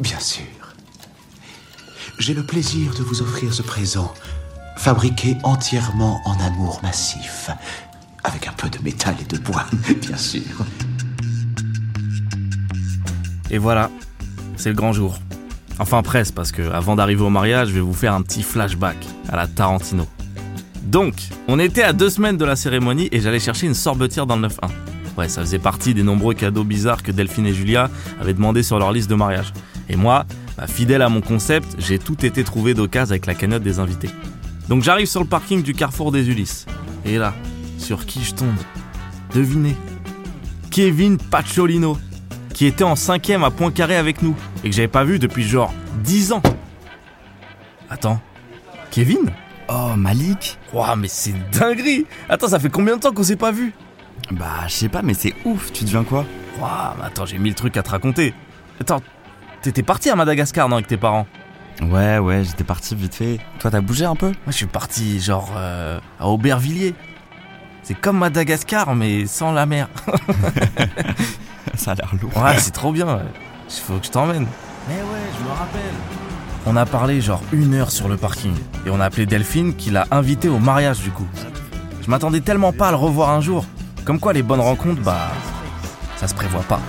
Bien sûr. J'ai le plaisir de vous offrir ce présent, fabriqué entièrement en amour massif, avec un peu de métal et de bois, bien sûr. Et voilà, c'est le grand jour. Enfin presque, parce que avant d'arriver au mariage, je vais vous faire un petit flashback à la Tarantino. Donc, on était à deux semaines de la cérémonie et j'allais chercher une sorbetière dans le 9-1. Ouais, ça faisait partie des nombreux cadeaux bizarres que Delphine et Julia avaient demandé sur leur liste de mariage. Et moi, bah, fidèle à mon concept, j'ai tout été trouvé d'occasion avec la cagnotte des invités. Donc j'arrive sur le parking du carrefour des Ulysses. Et là, sur qui je tombe? Devinez. Kevin Pacciolino, qui était en cinquième à Poincaré avec nous et que j'avais pas vu depuis genre 10 ans. Attends, Kevin? Oh, Malik Ouah, mais c'est dinguerie Attends, ça fait combien de temps qu'on s'est pas vu? Bah, je sais pas, mais c'est ouf, tu deviens quoi? Ouah, mais attends, j'ai mille trucs à te raconter. Attends, t'étais parti à Madagascar, non, avec tes parents Ouais, ouais, j'étais parti vite fait. Toi, t'as bougé un peu Moi, je suis parti, genre, euh, à Aubervilliers. C'est comme Madagascar, mais sans la mer. Ça a l'air lourd. Ouais, c'est trop bien. ouais. Il faut que je t'emmène. Mais ouais, je me rappelle. On a parlé genre une heure sur le parking. Et on a appelé Delphine qui l'a invité au mariage du coup. Je m'attendais tellement pas à le revoir un jour. Comme quoi les bonnes rencontres, bah... Ça se prévoit pas.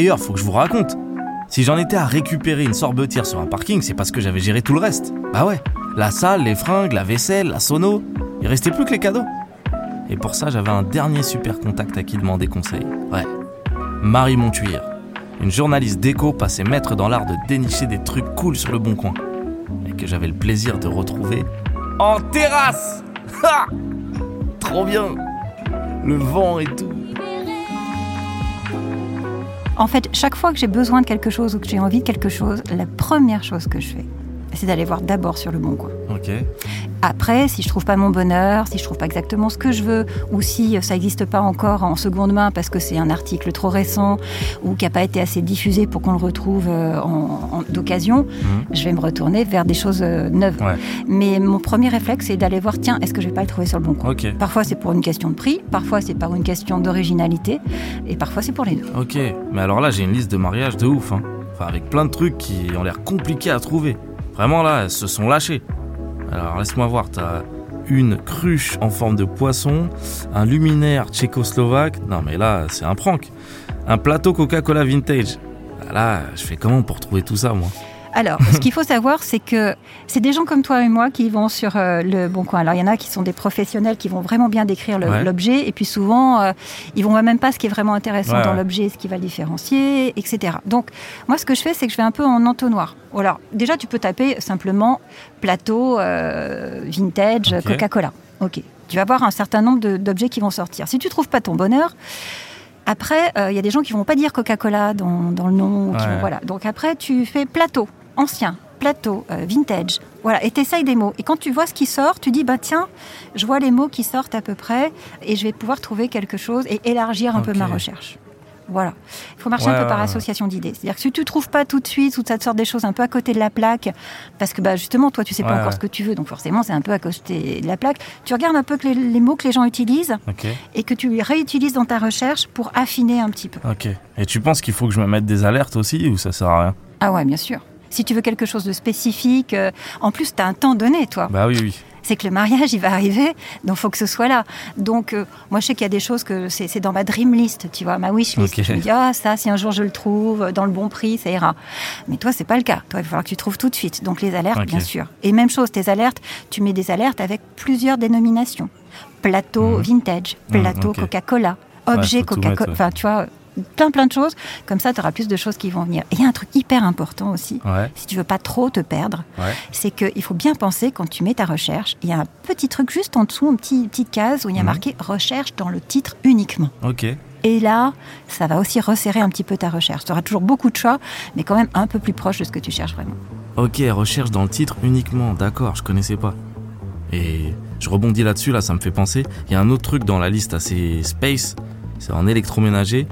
D'ailleurs, faut que je vous raconte. Si j'en étais à récupérer une sorbetière sur un parking, c'est parce que j'avais géré tout le reste. Bah ouais, la salle, les fringues, la vaisselle, la sono, il restait plus que les cadeaux. Et pour ça, j'avais un dernier super contact à qui demander conseil. Ouais, Marie Montuire, une journaliste déco passée maître dans l'art de dénicher des trucs cool sur le bon coin. Et que j'avais le plaisir de retrouver en terrasse Ha Trop bien Le vent et tout. En fait, chaque fois que j'ai besoin de quelque chose ou que j'ai envie de quelque chose, la première chose que je fais, c'est d'aller voir d'abord sur le bon coin. Après, si je trouve pas mon bonheur, si je trouve pas exactement ce que je veux, ou si ça n'existe pas encore en seconde main parce que c'est un article trop récent ou qui n'a pas été assez diffusé pour qu'on le retrouve euh, d'occasion, je vais me retourner vers des choses euh, neuves. Ouais. Mais mon premier réflexe, c'est d'aller voir, tiens, est-ce que je vais pas le trouver sur le bon coin? Parfois, c'est pour une question de prix, parfois, c'est par une question d'originalité, et parfois, c'est pour les deux. Ok, mais alors là j'ai une liste de mariage de ouf, hein. Enfin avec plein de trucs qui ont l'air compliqués à trouver. Vraiment là, elles se sont lâchées. Alors laisse-moi voir, t'as une cruche en forme de poisson, un luminaire tchécoslovaque, non mais là c'est un prank, un plateau Coca-Cola vintage. Ah, Là, je fais comment pour trouver tout ça moi? Alors, ce qu'il faut savoir, c'est que c'est des gens comme toi et moi qui vont sur euh, le bon coin. Alors, il y en a qui sont des professionnels qui vont vraiment bien décrire Ouais. l'objet, et puis souvent, euh, ils vont voir même pas ce qui est vraiment intéressant Ouais, dans l'objet, ce qui va le différencier, etc. Donc, moi, ce que je fais, c'est que je vais un peu en entonnoir. Alors, déjà, tu peux taper simplement plateau euh, vintage. Coca-Cola. Ok. Tu vas avoir un certain nombre d'objets qui vont sortir. Si tu trouves pas ton bonheur, après, euh, il y a des gens qui vont pas dire Coca-Cola dans, dans le nom. qui Ouais. vont- voilà. Donc après, tu fais plateau, ancien, plateau, euh, vintage. Voilà, et t'essayes des mots. Et quand tu vois ce qui sort, tu dis, bah tiens, je vois les mots qui sortent à peu près, et je vais pouvoir trouver quelque chose et élargir un peu ma recherche. Voilà. Il faut marcher Ouais, un peu par association d'idées. C'est-à-dire que si tu trouves pas tout de suite, ou ça te sort des choses un peu à côté de la plaque, parce que bah, justement, toi, tu sais pas encore ouais. ce que tu veux, donc forcément, c'est un peu à côté de la plaque. Tu regardes un peu que les, les mots que les gens utilisent et que tu les réutilises dans ta recherche pour affiner un petit peu. Ok. Et tu penses qu'il faut que je me mette des alertes aussi ou ça sert à rien? Ah ouais, bien sûr. Si tu veux quelque chose de spécifique, euh, en plus, tu as un temps donné, toi. Bah oui, oui. C'est que le mariage, il va arriver, donc faut que ce soit là. Donc, euh, moi, je sais qu'il y a des choses que c'est dans ma dream list, tu vois, ma wish list. Ok. Je me dis, ah, ça, si un jour je le trouve, euh, dans le bon prix, ça ira. Mais toi, c'est pas le cas. Toi, il va falloir que tu trouves tout de suite. Donc, les alertes, bien sûr. Et même chose, tes alertes, tu mets des alertes avec plusieurs dénominations. Plateau Mhm. vintage, Mhm, plateau. Coca-Cola, objet Coca-Cola. ouais. Enfin, tu vois, plein, plein de choses. Comme ça, tu auras plus de choses qui vont venir. Et il y a un truc hyper important aussi Ouais. si tu veux pas trop te perdre, Ouais. c'est qu'il faut bien penser quand tu mets ta recherche, il y a un petit truc juste en dessous, une petite, petite case où il y a Mhm. marqué recherche dans le titre uniquement. Ok. Et là, ça va aussi resserrer un petit peu ta recherche. Tu auras toujours beaucoup de choix, mais quand même un peu plus proche de ce que tu cherches vraiment. Ok, recherche dans le titre uniquement, d'accord, je connaissais pas. Et je rebondis là-dessus, là, ça me fait penser. Il y a un autre truc dans la liste assez space, c'est en électroménager.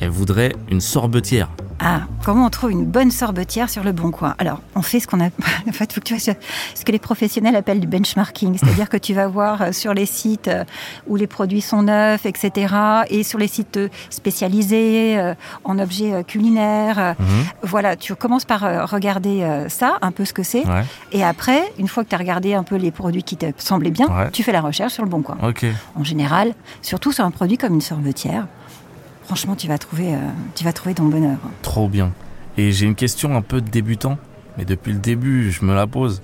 Elle voudrait une sorbetière. Ah, comment on trouve une bonne sorbetière sur le bon coin? Alors, on fait ce qu'on a. Ce que les professionnels appellent du benchmarking, c'est-à-dire que tu vas voir euh, sur les sites euh, où les produits sont neufs, etc., et sur les sites euh, spécialisés en objets culinaires. Mhm. Voilà, tu commences par regarder ça, un peu ce que c'est, Ouais, et après, une fois que tu as regardé un peu les produits qui te semblaient bien, Ouais. tu fais la recherche sur le bon coin. En général, surtout sur un produit comme une sorbetière, franchement, tu vas trouver, euh, tu vas trouver ton bonheur. Trop bien. Et j'ai une question un peu de débutant, mais depuis le début, je me la pose.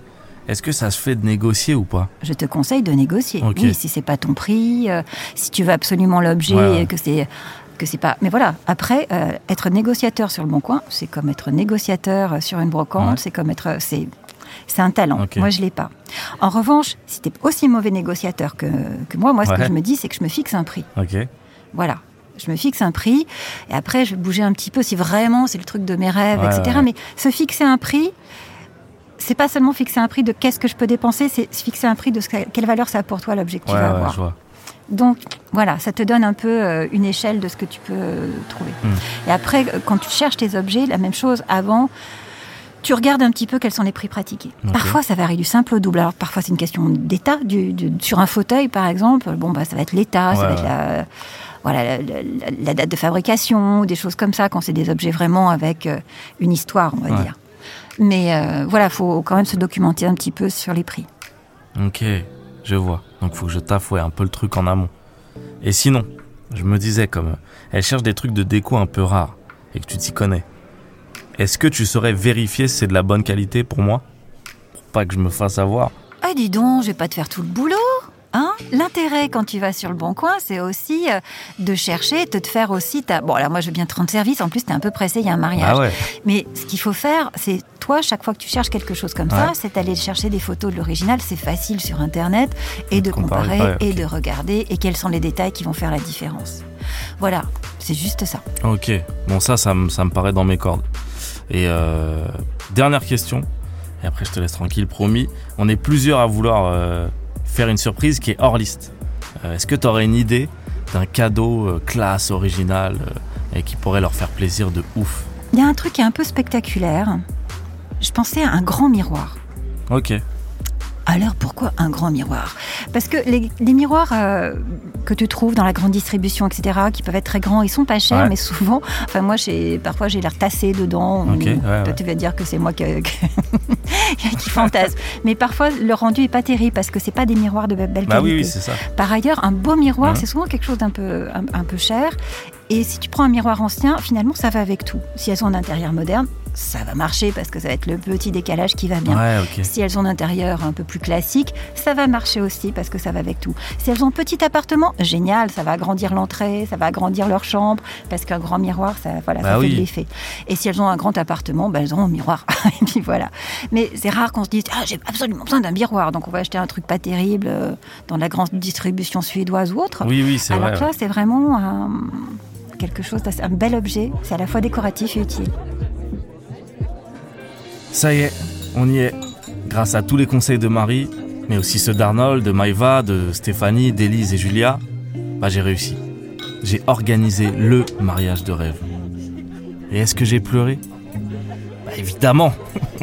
Est-ce que ça se fait de négocier ou pas? Je te conseille de négocier. Oui, si c'est pas ton prix, euh, si tu veux absolument l'objet, Ouais, que c'est que c'est pas. Mais voilà. Après, euh, être négociateur sur le bon coin, c'est comme être négociateur sur une brocante. Ouais. C'est comme être. C'est c'est un talent. Moi, je l'ai pas. En revanche, si tu es aussi mauvais négociateur que, que moi, moi, ce que je me dis, c'est que je me fixe un prix. Ok. Voilà. Je me fixe un prix et après je vais bouger un petit peu si vraiment c'est le truc de mes rêves, Ouais, etc. ouais. Mais se fixer un prix, c'est pas seulement fixer un prix de qu'est-ce que je peux dépenser, c'est se fixer un prix de ce que- quelle valeur ça a pour toi l'objet que tu Ouais, vas ouais, avoir. je vois. Donc voilà, ça te donne un peu euh, une échelle de ce que tu peux euh, trouver. Hmm. Et après, euh, quand tu cherches tes objets, la même chose avant. Tu regardes un petit peu quels sont les prix pratiqués. Parfois, ça varie du simple au double. Alors, parfois, c'est une question d'état. Du, du- sur un fauteuil, par exemple, bon, bah, ça va être l'état, ça Ouais, va être la, voilà, la, la- la- la date de fabrication, ou des choses comme ça, quand c'est des objets vraiment avec euh, une histoire, on va Ouais. dire. Mais euh, voilà, faut quand même se documenter un petit peu sur les prix. Ok, je vois. Donc faut que je taffe ouais, un peu le truc en amont. Et sinon, je me disais comme euh, elle cherche des trucs de déco un peu rares et que tu t'y connais. Est-ce que tu saurais vérifier si c'est de la bonne qualité pour moi? Pour pas que je me fasse avoir. Ah, dis donc, je vais pas te faire tout le boulot. L'intérêt quand tu vas sur le bon coin, c'est aussi euh, de chercher, de te faire aussi ta... Bon, alors moi, je veux bien te rendre service. En plus, t'es un peu pressé, il y a un mariage. Ah ouais. Mais ce qu'il faut faire, c'est toi, chaque fois que tu cherches quelque chose comme ça, c'est aller chercher des photos de l'original. C'est facile sur Internet et de comparer, et de regarder et quels sont les détails qui vont faire la différence. Voilà, c'est juste ça. Ok. Bon ça, ça, me- ça me paraît dans mes cordes. Et euh, dernière question. Et après, je te laisse tranquille, promis. On est plusieurs à vouloir euh, faire une surprise qui est hors liste. Euh, Est-ce que tu aurais une idée d'un cadeau euh, classe, original, euh, et qui pourrait leur faire plaisir de ouf? Il y a un truc qui est un peu spectaculaire. Je pensais à un grand miroir. Ok. Alors pourquoi un grand miroir? Parce que les, les miroirs euh, que tu trouves dans la grande distribution, etc., qui peuvent être très grands, ils sont pas chers, Ouais. mais souvent, enfin moi, parfois j'ai l'air tassé dedans. Ok, ou- ouais, toi, tu vas dire que c'est moi qui fantasme. mais parfois, le rendu est pas terrible parce que c'est pas des miroirs de belle Bah oui, qualité. oui, c'est ça. Par ailleurs, un beau miroir, Mhm. c'est souvent quelque chose d'un peu, un, un peu cher. Et si tu prends un miroir ancien, finalement, ça va avec tout. Si elles ont un intérieur moderne, ça va marcher parce que ça va être le petit décalage qui va bien. Ouais. Si elles ont un intérieur un peu plus classique, ça va marcher aussi parce que ça va avec tout. Si elles ont un petit appartement, génial, ça va agrandir l'entrée, ça va agrandir leur chambre parce qu'un grand miroir, ça, voilà, Bah ça oui. fait de l'effet. Et si elles ont un grand appartement, bah, elles auront un miroir. Et puis voilà. Mais c'est rare qu'on se dise ah j'ai absolument besoin d'un miroir, donc on va acheter un truc pas terrible euh, dans la grande distribution suédoise ou autre. Oui, oui, c'est Alors vrai. que là, c'est vraiment un- quelque chose, un bel objet. C'est à la fois décoratif et utile. Ça y est, on y est. Grâce à tous les conseils de Marie, mais aussi ceux d'Arnold, de Maïva, de Stéphanie, d'Élise et Julia, bah j'ai réussi. J'ai organisé le mariage de rêve. Et est-ce que j'ai pleuré? Bah évidemment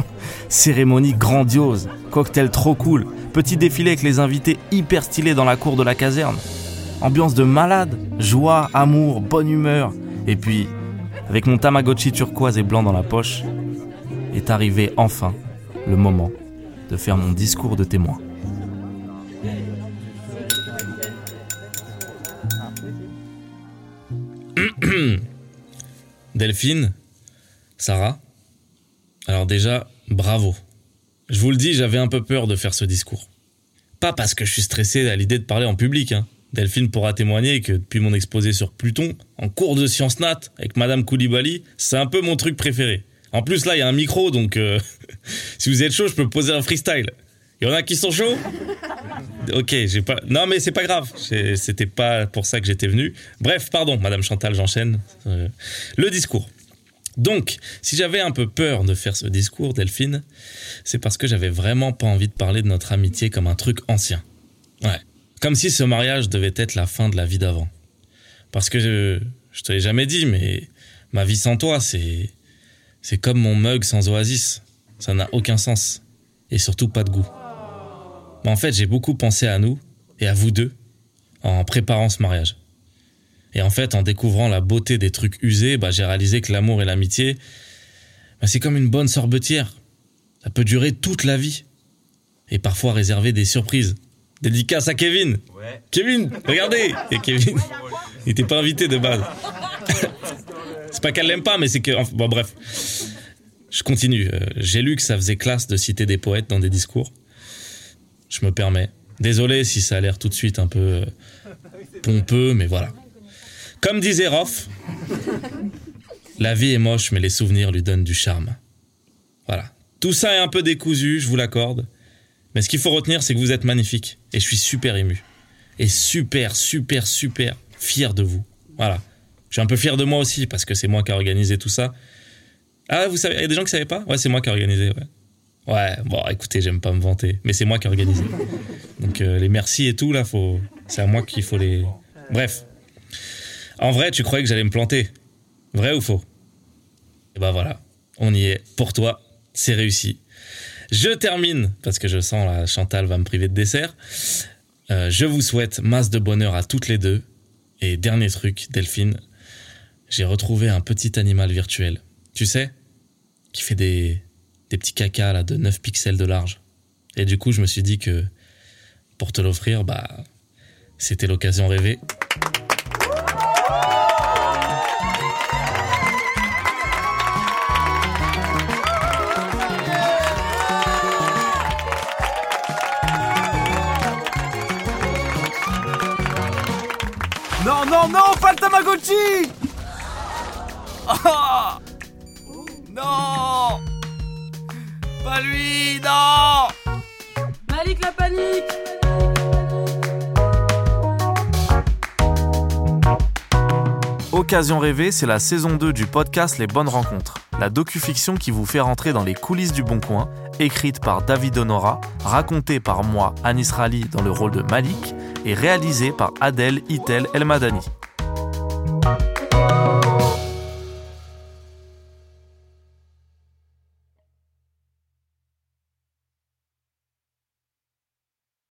Cérémonie grandiose, cocktail trop cool, petit défilé avec les invités hyper stylés dans la cour de la caserne. Ambiance de malade, joie, amour, bonne humeur. Et puis, avec mon Tamagotchi turquoise et blanc dans la poche, est arrivé enfin le moment de faire mon discours de témoin. Delphine, Sarah, alors déjà, bravo. Je vous le dis, j'avais un peu peur de faire ce discours. Pas parce que je suis stressé à l'idée de parler en public. hein. Delphine pourra témoigner que depuis mon exposé sur Pluton, en cours de sciences nat avec Madame Koulibaly, c'est un peu mon truc préféré. En plus là, il y a un micro, donc euh, si vous êtes chaud, je peux poser un freestyle. Il y en a qui sont chauds? Ok, j'ai pas. Non, mais c'est pas grave. C'était pas pour ça que j'étais venu. Bref, pardon, Madame Chantal, j'enchaîne. Euh, le discours. Donc, si j'avais un peu peur de faire ce discours, Delphine, c'est parce que j'avais vraiment pas envie de parler de notre amitié comme un truc ancien. Ouais. Comme si ce mariage devait être la fin de la vie d'avant. Parce que je, je te l'ai jamais dit, mais ma vie sans toi, c'est, c'est comme mon mug sans oasis. Ça n'a aucun sens. Et surtout pas de goût. Mais en fait, j'ai beaucoup pensé à nous et à vous deux en préparant ce mariage. Et en fait, en découvrant la beauté des trucs usés, bah, j'ai réalisé que l'amour et l'amitié, bah, c'est comme une bonne sorbetière. Ça peut durer toute la vie. Et parfois réserver des surprises. Dédicace à Kevin. Kevin, regardez. Et Kevin, il n'était pas invité de base. C'est pas qu'elle l'aime pas, mais c'est que... Bon, bref. Je continue. Euh, J'ai lu que ça faisait classe de citer des poètes dans des discours. Je me permets. Désolé si ça a l'air tout de suite un peu euh, pompeux, mais voilà. Comme disait Roff, la vie est moche, mais les souvenirs lui donnent du charme. Voilà. Tout ça est un peu décousu, je vous l'accorde. Mais ce qu'il faut retenir, c'est que vous êtes magnifique. Et je suis super ému. Et super, super, super fier de vous. Voilà. Je suis un peu fier de moi aussi, parce que c'est moi qui ai organisé tout ça. Ah, vous savez, il y a des gens qui savaient pas? Ouais, c'est moi qui ai organisé, ouais. Bon, écoutez, j'aime pas me vanter, mais c'est moi qui ai organisé. Donc euh, les merci et tout, là, faut... c'est à moi qu'il faut les... Bref. En vrai, tu croyais que j'allais me planter? Vrai ou faux? Et ben voilà, on y est. Pour toi, c'est réussi. Je termine, parce que je sens la Chantal va me priver de dessert. Euh, je vous souhaite masse de bonheur à toutes les deux. Et dernier truc, Delphine, j'ai retrouvé un petit animal virtuel. Tu sais Qui fait des, des petits cacas là, de 9 pixels de large. Et du coup, je me suis dit que pour te l'offrir, bah, c'était l'occasion rêvée. Non, non, non, pas le Tamagotchi Non. Pas lui, non. Malik la panique. Occasion rêvée, c'est la saison 2 du podcast Les Bonnes Rencontres, la docu-fiction qui vous fait rentrer dans les coulisses du Bon Coin, écrite par David Honora, racontée par moi, Anis Rali, dans le rôle de Malik, et réalisée par Adèle Itel Elmadani.